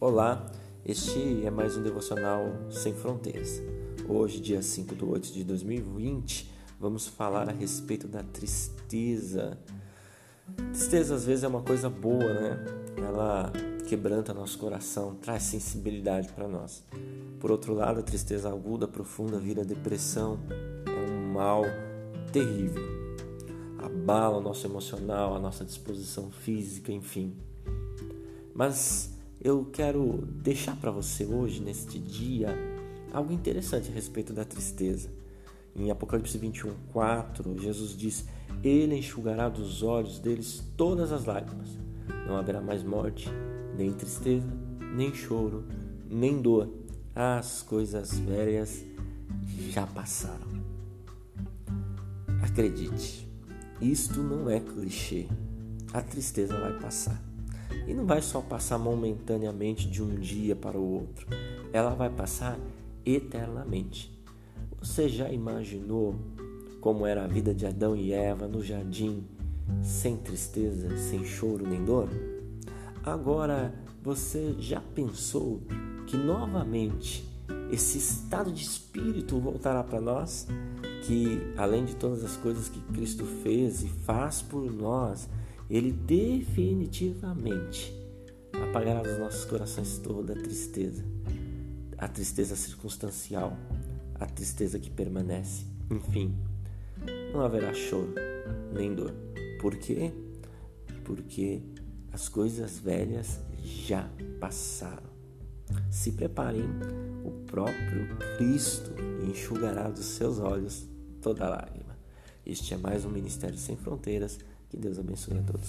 Olá, este é mais um devocional Sem Fronteiras. Hoje, dia 5 de 8 de 2020, vamos falar a respeito da tristeza. Tristeza às vezes é uma coisa boa, né? Ela quebranta nosso coração, traz sensibilidade para nós. Por outro lado, a tristeza aguda, profunda, vira depressão, é um mal terrível. Abala o nosso emocional, a nossa disposição física, enfim. Mas eu quero deixar para você hoje, neste dia, algo interessante a respeito da tristeza. Em Apocalipse 21, 4, Jesus diz: Ele enxugará dos olhos deles todas as lágrimas. Não haverá mais morte, nem tristeza, nem choro, nem dor. As coisas velhas já passaram. Acredite, isto não é clichê. A tristeza vai passar. E não vai só passar momentaneamente de um dia para o outro, ela vai passar eternamente. Você já imaginou como era a vida de Adão e Eva no jardim, sem tristeza, sem choro nem dor? Agora, você já pensou que novamente esse estado de espírito voltará para nós? Que além de todas as coisas que Cristo fez e faz por nós, ele definitivamente apagará dos nossos corações toda a tristeza, a tristeza circunstancial, a tristeza que permanece. Enfim, não haverá choro nem dor. Por quê? Porque as coisas velhas já passaram. Se preparem, o próprio Cristo enxugará dos seus olhos toda lágrima. Este é mais um Ministério Sem Fronteiras que Deus abençoe a todos.